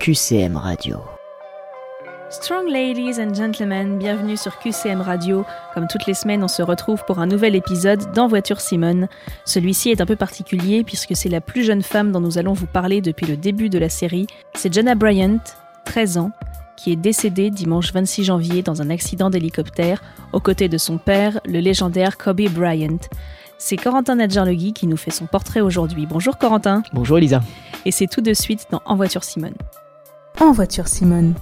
QCM Radio. Strong ladies and gentlemen, bienvenue sur QCM Radio. Comme toutes les semaines, on se retrouve pour un nouvel épisode dans Voiture Simone. Celui-ci est un peu particulier puisque c'est la plus jeune femme dont nous allons vous parler depuis le début de la série. C'est Jenna Bryant, 13 ans, qui est décédée dimanche 26 janvier dans un accident d'hélicoptère aux côtés de son père, le légendaire Kobe Bryant. C'est Corentin Nadjarlegui qui nous fait son portrait aujourd'hui. Bonjour Corentin. Bonjour Elisa. Et c'est tout de suite dans En voiture Simone. En voiture Simone.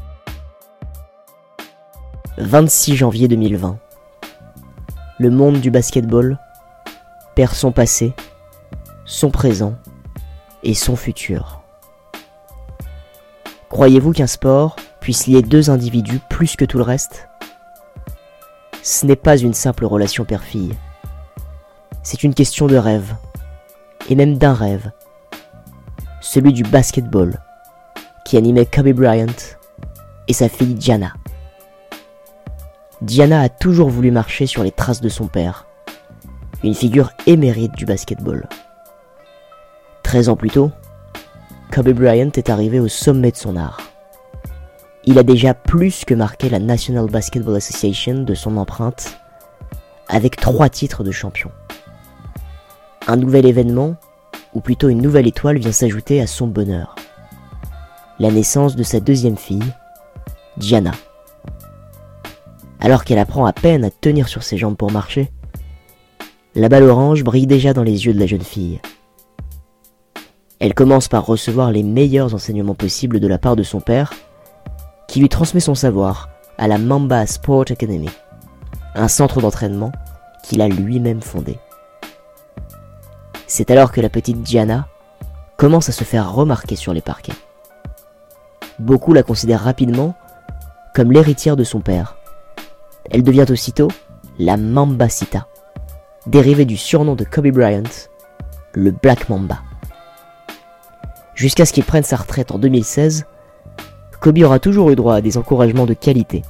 26 janvier 2020. Le monde du basketball perd son passé, son présent et son futur. Croyez-vous qu'un sport puisse lier deux individus plus que tout le reste? Ce n'est pas une simple relation père-fille. C'est une question de rêve, et même d'un rêve, celui du basketball, qui animait Kobe Bryant et sa fille Diana. Diana a toujours voulu marcher sur les traces de son père, une figure émérite du basketball. 13 ans plus tôt, Kobe Bryant est arrivé au sommet de son art. Il a déjà plus que marqué la National Basketball Association de son empreinte, avec trois titres de champion. Un nouvel événement, ou plutôt une nouvelle étoile, vient s'ajouter à son bonheur. La naissance de sa deuxième fille, Diana. Alors qu'elle apprend à peine à tenir sur ses jambes pour marcher, la balle orange brille déjà dans les yeux de la jeune fille. Elle commence par recevoir les meilleurs enseignements possibles de la part de son père, qui lui transmet son savoir à la Mamba Sport Academy, un centre d'entraînement qu'il a lui-même fondé. C'est alors que la petite Diana commence à se faire remarquer sur les parquets. Beaucoup la considèrent rapidement comme l'héritière de son père. Elle devient aussitôt la Mambasita, dérivée du surnom de Kobe Bryant, le Black Mamba. Jusqu'à ce qu'il prenne sa retraite en 2016, Kobe aura toujours eu droit à des encouragements de qualité.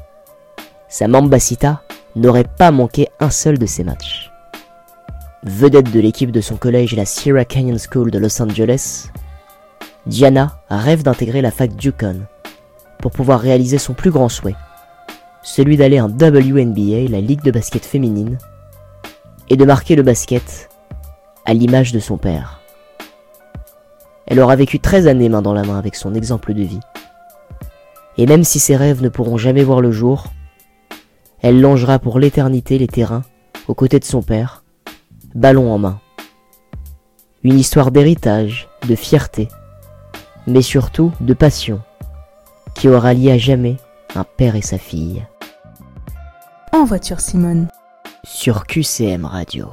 Sa Mambasita n'aurait pas manqué un seul de ses matchs. Vedette de l'équipe de son collège la Sierra Canyon School de Los Angeles, Diana rêve d'intégrer la fac Yukon pour pouvoir réaliser son plus grand souhait, celui d'aller en WNBA, la ligue de basket féminine, et de marquer le basket à l'image de son père. Elle aura vécu 13 années main dans la main avec son exemple de vie. Et même si ses rêves ne pourront jamais voir le jour, elle longera pour l'éternité les terrains aux côtés de son père, ballon en main. Une histoire d'héritage, de fierté, mais surtout de passion, qui aura lié à jamais un père et sa fille. En voiture Simone. Sur QCM Radio.